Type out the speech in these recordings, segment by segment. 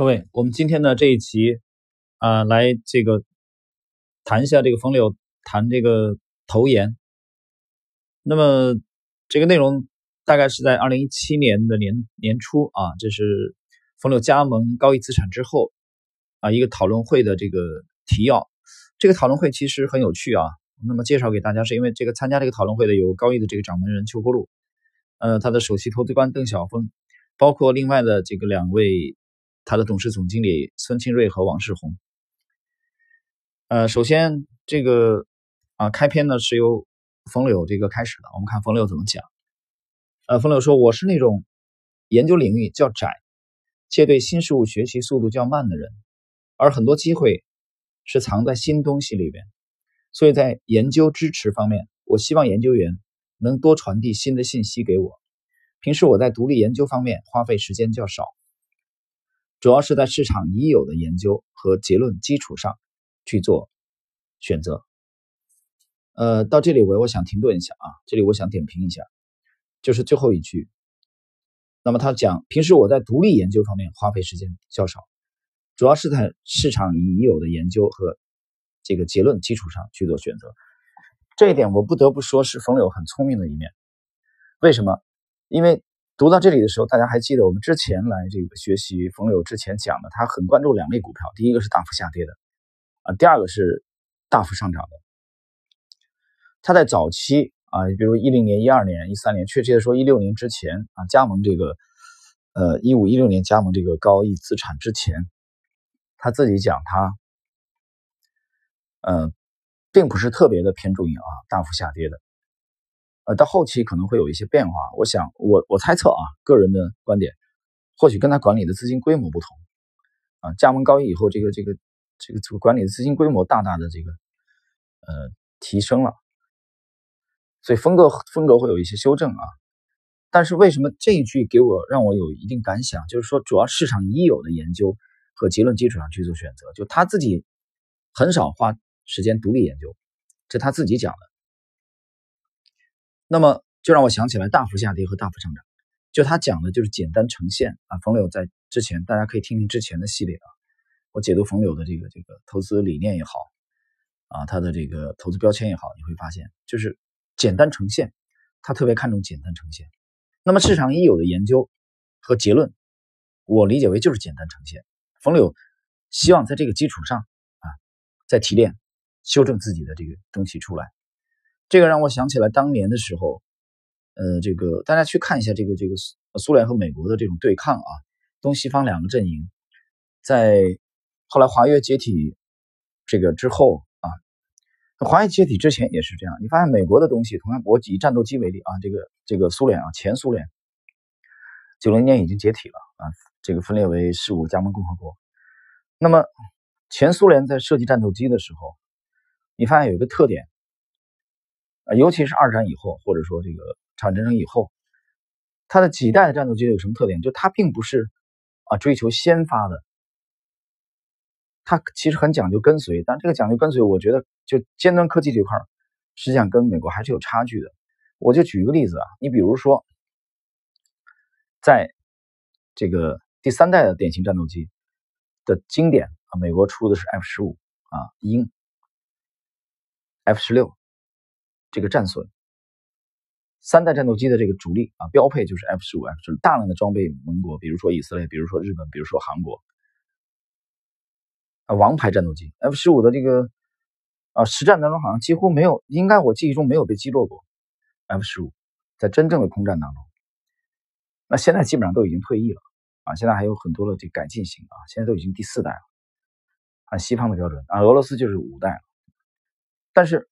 各位，我们今天呢这一集啊，来这个谈一下这个冯柳谈这个投研。那么这个内容大概是在二零一七年的年年初啊，这是冯柳加盟高毅资产之后啊一个讨论会的这个提要。这个讨论会其实很有趣啊。那么介绍给大家是因为这个参加这个讨论会的有高毅的这个掌门人邱国禄，呃，他的首席投资官邓晓峰，包括另外的这个两位。他的董事总经理孙庆瑞和王世宏。呃，首先这个啊，开篇呢是由冯柳这个开始的。我们看冯柳怎么讲。呃，冯柳说：“我是那种研究领域较窄，且对新事物学习速度较慢的人，而很多机会是藏在新东西里边。所以在研究支持方面，我希望研究员能多传递新的信息给我。平时我在独立研究方面花费时间较少。”主要是在市场已有的研究和结论基础上去做选择。呃，到这里我我想停顿一下啊，这里我想点评一下，就是最后一句。那么他讲，平时我在独立研究方面花费时间较少，主要是在市场已有的研究和这个结论基础上去做选择。这一点我不得不说是冯柳很聪明的一面。为什么？因为。读到这里的时候，大家还记得我们之前来这个学习冯柳之前讲的，他很关注两类股票，第一个是大幅下跌的，啊，第二个是大幅上涨的。他在早期啊，比如一零年、一二年、一三年，确切的说一六年之前啊，加盟这个，呃，一五一六年加盟这个高毅资产之前，他自己讲他，嗯，并不是特别的偏重于啊大幅下跌的。到后期可能会有一些变化。我想，我我猜测啊，个人的观点，或许跟他管理的资金规模不同啊。加盟高一以后，这个这个这个这个管理的资金规模大大的这个呃提升了，所以风格风格会有一些修正啊。但是为什么这一句给我让我有一定感想？就是说，主要市场已有的研究和结论基础上去做选择，就他自己很少花时间独立研究，这他自己讲的。那么就让我想起来大幅下跌和大幅上涨，就他讲的就是简单呈现啊。冯柳在之前，大家可以听听之前的系列啊，我解读冯柳的这个这个投资理念也好，啊，他的这个投资标签也好，你会发现就是简单呈现，他特别看重简单呈现。那么市场已有的研究和结论，我理解为就是简单呈现。冯柳希望在这个基础上啊，再提炼、修正自己的这个东西出来。这个让我想起来当年的时候，呃，这个大家去看一下这个这个苏联和美国的这种对抗啊，东西方两个阵营，在后来华约解体这个之后啊，华约解体之前也是这样。你发现美国的东西，同样我以战斗机为例啊，这个这个苏联啊，前苏联九零年已经解体了啊，这个分裂为十五个加盟共和国。那么前苏联在设计战斗机的时候，你发现有一个特点。尤其是二战以后，或者说这个朝鲜战争以后，它的几代的战斗机有什么特点？就它并不是啊追求先发的，它其实很讲究跟随。但这个讲究跟随，我觉得就尖端科技这块实际上跟美国还是有差距的。我就举一个例子啊，你比如说，在这个第三代的典型战斗机的经典啊，美国出的是 F 十五啊，鹰，F 十六。这个战损，三代战斗机的这个主力啊，标配就是 F 十五 F 十六，大量的装备盟国，比如说以色列，比如说日本，比如说韩国，啊，王牌战斗机。F 十五的这个啊实战当中好像几乎没有，应该我记忆中没有被击落过 F 十五，在真正的空战当中，那现在基本上都已经退役了啊，现在还有很多的这改进型啊，现在都已经第四代了，按西方的标准啊，俄罗斯就是五代了，但是。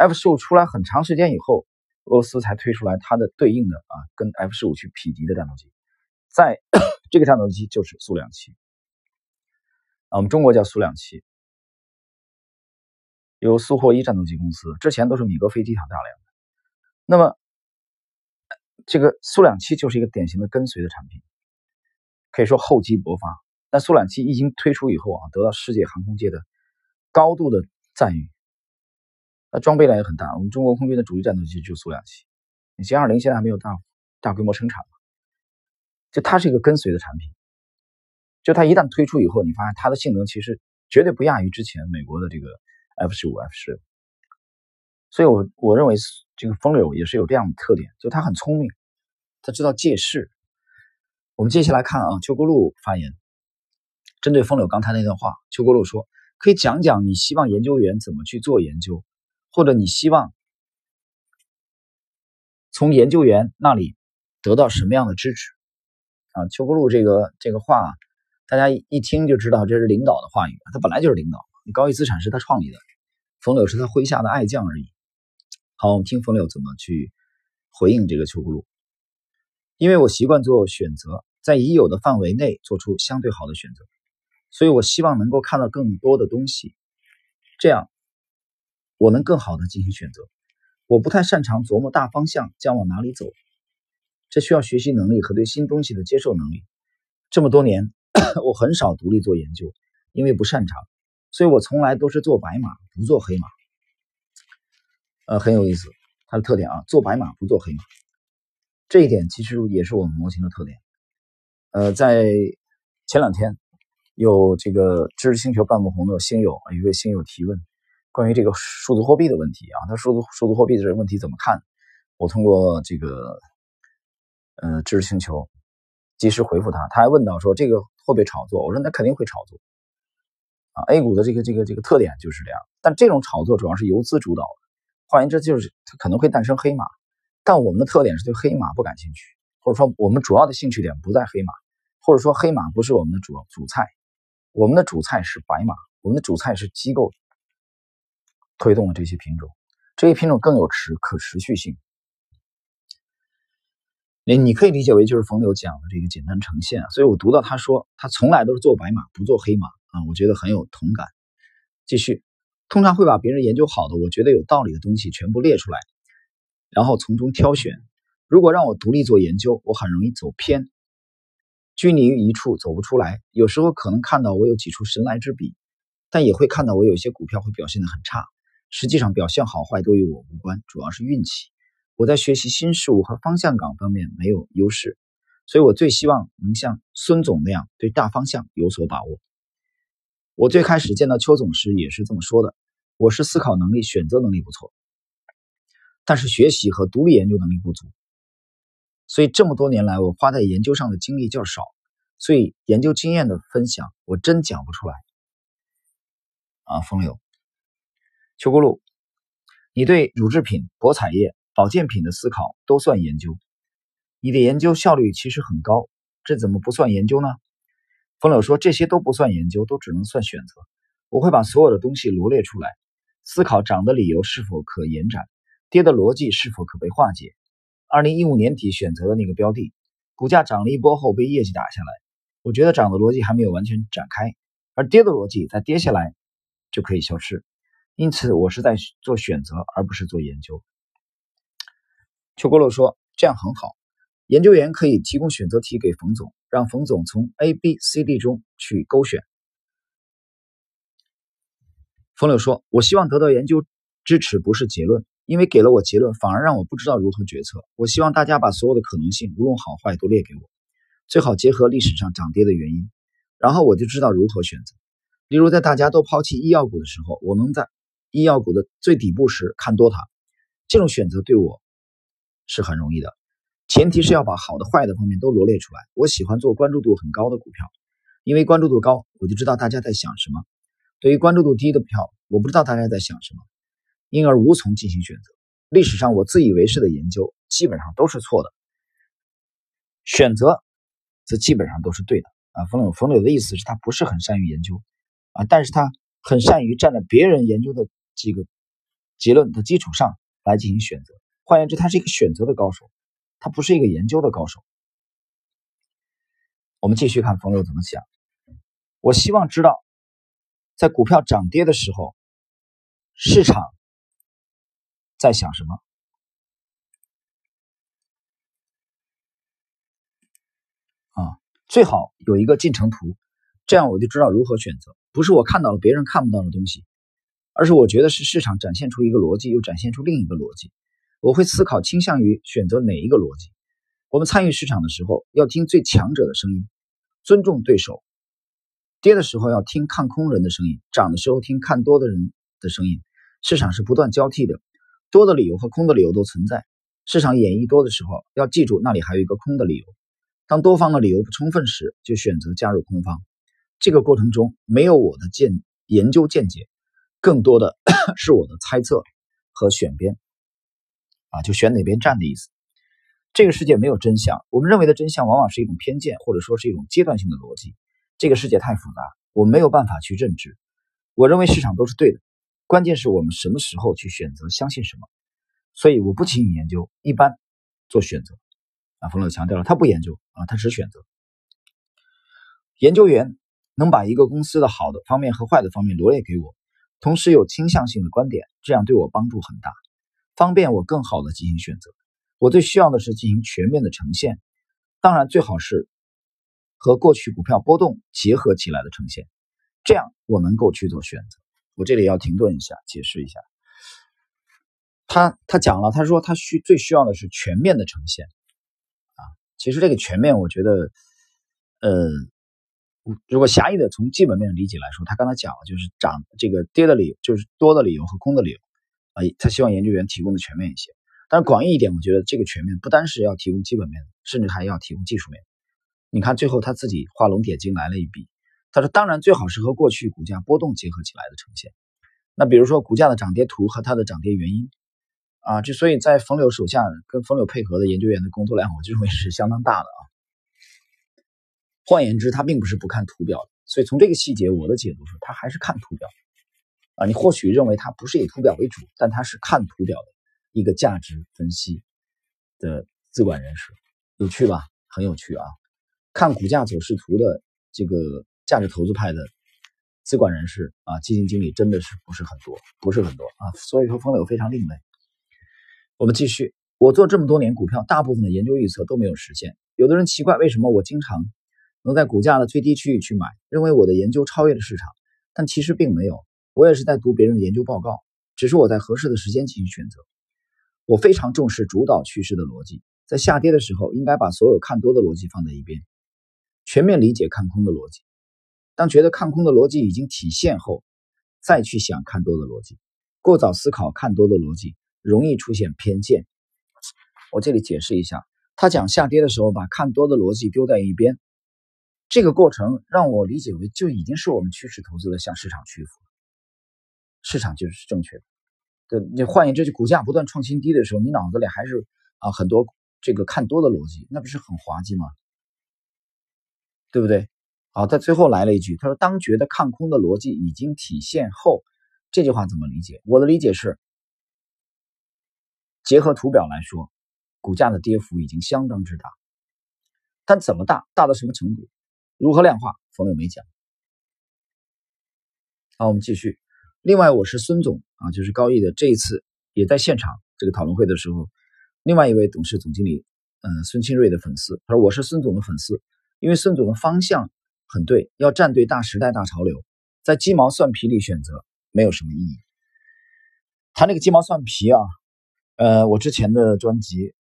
F 十五出来很长时间以后，俄罗斯才推出来它的对应的啊，跟 F 十五去匹敌的战斗机，在 这个战斗机就是苏两七啊，我们中国叫苏两七，由苏霍伊战斗机公司，之前都是米格飞机厂大量的。那么这个苏两七就是一个典型的跟随的产品，可以说厚积薄发。但苏两七一经推出以后啊，得到世界航空界的高度的赞誉。那装备量也很大，我们中国空军的主力战斗机就苏两七，你歼二零现在还没有大大规模生产嘛？就它是一个跟随的产品，就它一旦推出以后，你发现它的性能其实绝对不亚于之前美国的这个 F 十五、F 十。所以，我我认为这个风柳也是有这样的特点，就他很聪明，他知道借势。我们接下来看啊，邱国禄发言，针对风柳刚才那段话，邱国禄说：“可以讲讲你希望研究员怎么去做研究，或者你希望从研究员那里得到什么样的支持？”啊，邱国禄这个这个话，大家一听就知道这是领导的话语，他本来就是领导，高毅资产是他创立的，冯柳是他麾下的爱将而已。好，我们听冯柳怎么去回应这个邱国禄。因为我习惯做选择，在已有的范围内做出相对好的选择，所以我希望能够看到更多的东西，这样我能更好的进行选择。我不太擅长琢磨大方向将往哪里走，这需要学习能力和对新东西的接受能力。这么多年，我很少独立做研究，因为不擅长，所以我从来都是做白马，不做黑马。呃，很有意思，它的特点啊，做白马不做黑马，这一点其实也是我们模型的特点。呃，在前两天有这个知识星球半不红的星友，一位星友提问关于这个数字货币的问题啊，他数字数字货币这个问题怎么看？我通过这个呃知识星球及时回复他，他还问到说这个会不会炒作？我说那肯定会炒作啊，A 股的这个这个这个特点就是这样，但这种炒作主要是游资主导的。换言之，就是它可能会诞生黑马，但我们的特点是对黑马不感兴趣，或者说我们主要的兴趣点不在黑马，或者说黑马不是我们的主主菜，我们的主菜是白马，我们的主菜是机构推动的这些品种，这些品种更有持可持续性。你你可以理解为就是冯柳讲的这个简单呈现，所以我读到他说他从来都是做白马不做黑马啊，我觉得很有同感。继续。通常会把别人研究好的、我觉得有道理的东西全部列出来，然后从中挑选。如果让我独立做研究，我很容易走偏，拘泥于一处走不出来。有时候可能看到我有几处神来之笔，但也会看到我有些股票会表现得很差。实际上表现好坏都与我无关，主要是运气。我在学习新事物和方向感方面没有优势，所以我最希望能像孙总那样对大方向有所把握。我最开始见到邱总时也是这么说的。我是思考能力、选择能力不错，但是学习和独立研究能力不足，所以这么多年来我花在研究上的精力较少，所以研究经验的分享我真讲不出来。啊，风流，邱国禄，你对乳制品、博彩业、保健品的思考都算研究，你的研究效率其实很高，这怎么不算研究呢？风柳说这些都不算研究，都只能算选择。我会把所有的东西罗列出来。思考涨的理由是否可延展，跌的逻辑是否可被化解。二零一五年底选择的那个标的，股价涨了一波后被业绩打下来，我觉得涨的逻辑还没有完全展开，而跌的逻辑在跌下来就可以消失。因此，我是在做选择，而不是做研究。邱国洛说：“这样很好，研究员可以提供选择题给冯总，让冯总从 A、B、C、D 中去勾选。”冯柳说：“我希望得到研究支持，不是结论，因为给了我结论，反而让我不知道如何决策。我希望大家把所有的可能性，无论好坏，都列给我，最好结合历史上涨跌的原因，然后我就知道如何选择。例如，在大家都抛弃医药股的时候，我能在医药股的最底部时看多它，这种选择对我是很容易的。前提是要把好的、坏的方面都罗列出来。我喜欢做关注度很高的股票，因为关注度高，我就知道大家在想什么。”对于关注度低的票，我不知道大家在想什么，因而无从进行选择。历史上我自以为是的研究基本上都是错的，选择则基本上都是对的。啊，冯柳冯柳的意思是他不是很善于研究，啊，但是他很善于站在别人研究的这个结论的基础上来进行选择。换言之，他是一个选择的高手，他不是一个研究的高手。我们继续看冯柳怎么想。我希望知道。在股票涨跌的时候，市场在想什么？啊，最好有一个进程图，这样我就知道如何选择。不是我看到了别人看不到的东西，而是我觉得是市场展现出一个逻辑，又展现出另一个逻辑。我会思考倾向于选择哪一个逻辑。我们参与市场的时候，要听最强者的声音，尊重对手，跌的时候要听看空人的声音，涨的时候听看多的人的声音。市场是不断交替的，多的理由和空的理由都存在。市场演绎多的时候，要记住那里还有一个空的理由。当多方的理由不充分时，就选择加入空方。这个过程中没有我的见研究见解，更多的 是我的猜测和选边。啊，就选哪边站的意思。这个世界没有真相，我们认为的真相往往是一种偏见，或者说是一种阶段性的逻辑。这个世界太复杂，我没有办法去认知。我认为市场都是对的，关键是我们什么时候去选择相信什么。所以我不轻易研究，一般做选择。啊，冯柳强调了，他不研究啊，他只选择。研究员能把一个公司的好的方面和坏的方面罗列给我，同时有倾向性的观点，这样对我帮助很大，方便我更好的进行选择。我最需要的是进行全面的呈现，当然最好是。和过去股票波动结合起来的呈现，这样我能够去做选择。我这里要停顿一下，解释一下。他他讲了，他说他需最需要的是全面的呈现啊。其实这个全面，我觉得，呃，如果狭义的从基本面理解来说，他刚才讲了，就是涨这个跌的理由，就是多的理由和空的理由啊。他希望研究员提供的全面一些。但是广义一点，我觉得这个全面不单是要提供基本面，甚至还要提供技术面。你看，最后他自己画龙点睛来了一笔。他说：“当然，最好是和过去股价波动结合起来的呈现。那比如说股价的涨跌图和它的涨跌原因啊，之所以在冯柳手下跟冯柳配合的研究员的工作量，我认为是相当大的啊。换言之，他并不是不看图表的。所以从这个细节，我的解读是，他还是看图表啊。你或许认为他不是以图表为主，但他是看图表的一个价值分析的资管人士，有趣吧？很有趣啊。”看股价走势图的这个价值投资派的资管人士啊，基金经理真的是不是很多，不是很多啊。所以说，风柳非常另类。我们继续，我做这么多年股票，大部分的研究预测都没有实现。有的人奇怪，为什么我经常能在股价的最低区域去买，认为我的研究超越了市场，但其实并没有。我也是在读别人的研究报告，只是我在合适的时间进行选择。我非常重视主导趋势的逻辑，在下跌的时候，应该把所有看多的逻辑放在一边。全面理解看空的逻辑，当觉得看空的逻辑已经体现后，再去想看多的逻辑。过早思考看多的逻辑，容易出现偏见。我这里解释一下，他讲下跌的时候把看多的逻辑丢在一边，这个过程让我理解为就已经是我们趋势投资的向市场屈服，市场就是正确的。对，你换言之，就股价不断创新低的时候，你脑子里还是啊很多这个看多的逻辑，那不是很滑稽吗？对不对？好，他最后来了一句，他说：“当觉得看空的逻辑已经体现后，这句话怎么理解？我的理解是，结合图表来说，股价的跌幅已经相当之大，但怎么大，大到什么程度，如何量化，冯柳没讲。好，我们继续。另外，我是孙总啊，就是高毅的这一次也在现场这个讨论会的时候，另外一位董事总经理，嗯，孙清瑞的粉丝，他说我是孙总的粉丝。”因为孙总的方向很对，要站对大时代、大潮流，在鸡毛蒜皮里选择没有什么意义。谈这个鸡毛蒜皮啊，呃，我之前的专辑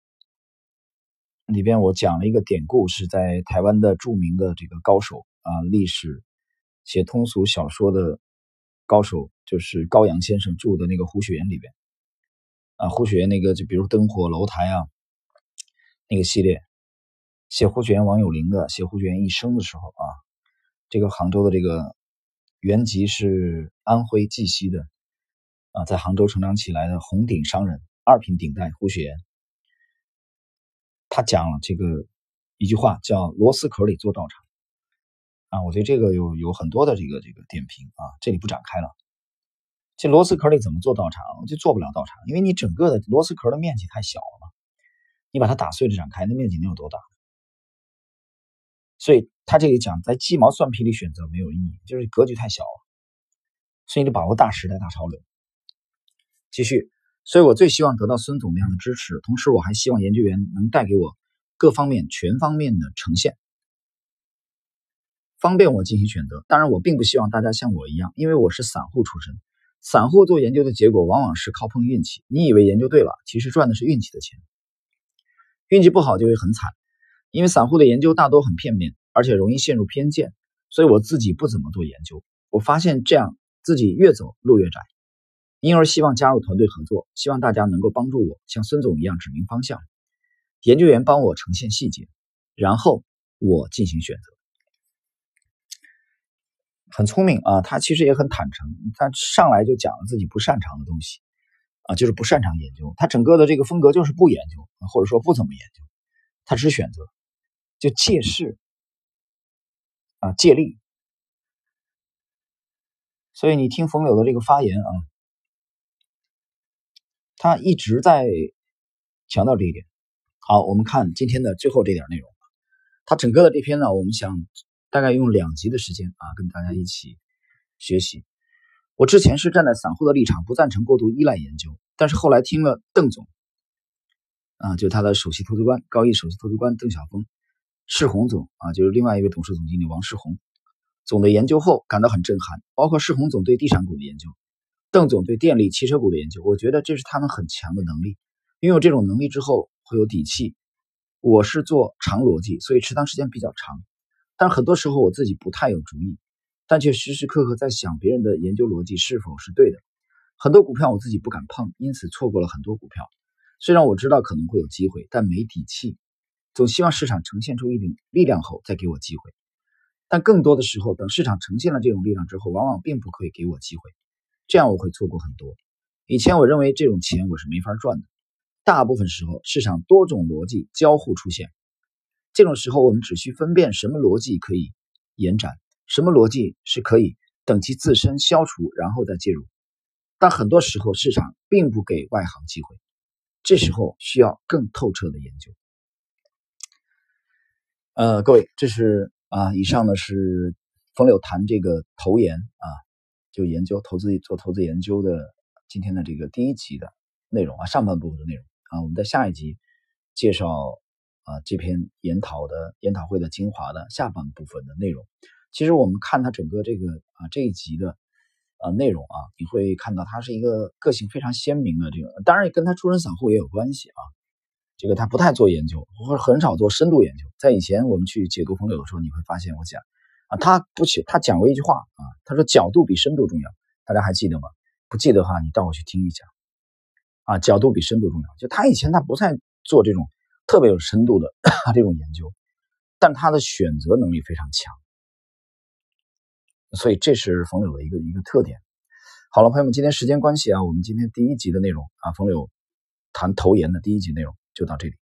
里边我讲了一个典故，是在台湾的著名的这个高手啊，历史写通俗小说的高手，就是高阳先生住的那个胡雪岩里边啊，胡雪岩那个就比如灯火楼台啊那个系列。写胡雪岩、王有龄的写胡雪岩一生的时候啊，这个杭州的这个原籍是安徽绩溪的啊，在杭州成长起来的红顶商人二品顶戴胡雪岩，他讲了这个一句话叫“螺丝壳里做道场”啊，我对这个有有很多的这个这个点评啊，这里不展开了。这螺丝壳里怎么做道场？就做不了道场，因为你整个的螺丝壳的面积太小了嘛，你把它打碎了展开，那面积能有多大？所以他这里讲，在鸡毛蒜皮里选择没有意义，就是格局太小了。所以你得把握大时代、大潮流。继续，所以我最希望得到孙总那样的支持，同时我还希望研究员能带给我各方面、全方面的呈现，方便我进行选择。当然，我并不希望大家像我一样，因为我是散户出身，散户做研究的结果往往是靠碰运气。你以为研究对了，其实赚的是运气的钱，运气不好就会很惨。因为散户的研究大多很片面，而且容易陷入偏见，所以我自己不怎么做研究。我发现这样自己越走路越窄，因而希望加入团队合作，希望大家能够帮助我，像孙总一样指明方向，研究员帮我呈现细节，然后我进行选择。很聪明啊，他其实也很坦诚，他上来就讲了自己不擅长的东西，啊，就是不擅长研究，他整个的这个风格就是不研究，或者说不怎么研究，他只选择，就借势。啊，借力。所以你听冯柳的这个发言啊，他一直在强调这一点。好，我们看今天的最后这点内容。他整个的这篇呢，我们想大概用两集的时间啊，跟大家一起学习。我之前是站在散户的立场，不赞成过度依赖研究，但是后来听了邓总，啊，就他的首席投资官高毅首席投资官邓晓峰。世宏总啊，就是另外一位董事总经理王世宏总的研究后感到很震撼，包括世宏总对地产股的研究，邓总对电力、汽车股的研究，我觉得这是他们很强的能力。拥有这种能力之后会有底气。我是做长逻辑，所以持仓时间比较长，但很多时候我自己不太有主意，但却时时刻刻在想别人的研究逻辑是否是对的。很多股票我自己不敢碰，因此错过了很多股票。虽然我知道可能会有机会，但没底气。总希望市场呈现出一定力量后再给我机会，但更多的时候，等市场呈现了这种力量之后，往往并不会给我机会，这样我会错过很多。以前我认为这种钱我是没法赚的，大部分时候市场多种逻辑交互出现，这种时候我们只需分辨什么逻辑可以延展，什么逻辑是可以等其自身消除然后再介入。但很多时候市场并不给外行机会，这时候需要更透彻的研究。呃，各位，这是啊，以上呢是冯柳谈这个投研啊，就研究投资做投资研究的今天的这个第一集的内容啊，上半部分的内容啊，我们在下一集介绍啊这篇研讨的研讨会的精华的下半部分的内容。其实我们看它整个这个啊这一集的啊内容啊，你会看到它是一个个性非常鲜明的这个，当然跟他出身散户也有关系啊。这个他不太做研究，或者很少做深度研究。在以前我们去解读朋友的时候，你会发现我讲啊，他不去，他讲过一句话啊，他说角度比深度重要。大家还记得吗？不记得的话，你倒回去听一下啊，角度比深度重要。就他以前他不太做这种特别有深度的 这种研究，但他的选择能力非常强，所以这是冯柳的一个一个特点。好了，朋友们，今天时间关系啊，我们今天第一集的内容啊，冯柳谈投研的第一集内容。就到这里。